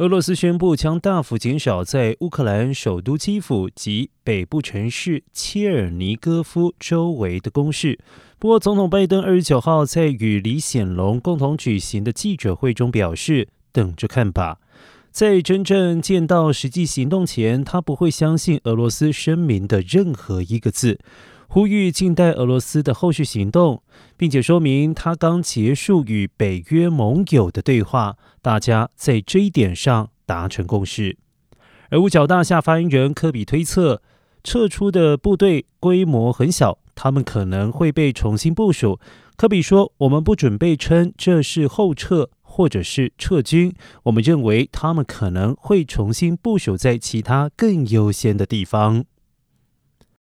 俄罗斯宣布将大幅减少在乌克兰首都基辅及北部城市切尔尼戈夫周围的攻势。不过，总统拜登二十九号在与李显龙共同举行的记者会中表示：“等着看吧。”在真正见到实际行动前，他不会相信俄罗斯声明的任何一个字。呼吁静待俄罗斯的后续行动，并且说明他刚结束与北约盟友的对话，大家在这一点上达成共识。而五角大厦发言人科比推测，撤出的部队规模很小，他们可能会被重新部署。科比说：“我们不准备称这是后撤或者是撤军，我们认为他们可能会重新部署在其他更优先的地方。”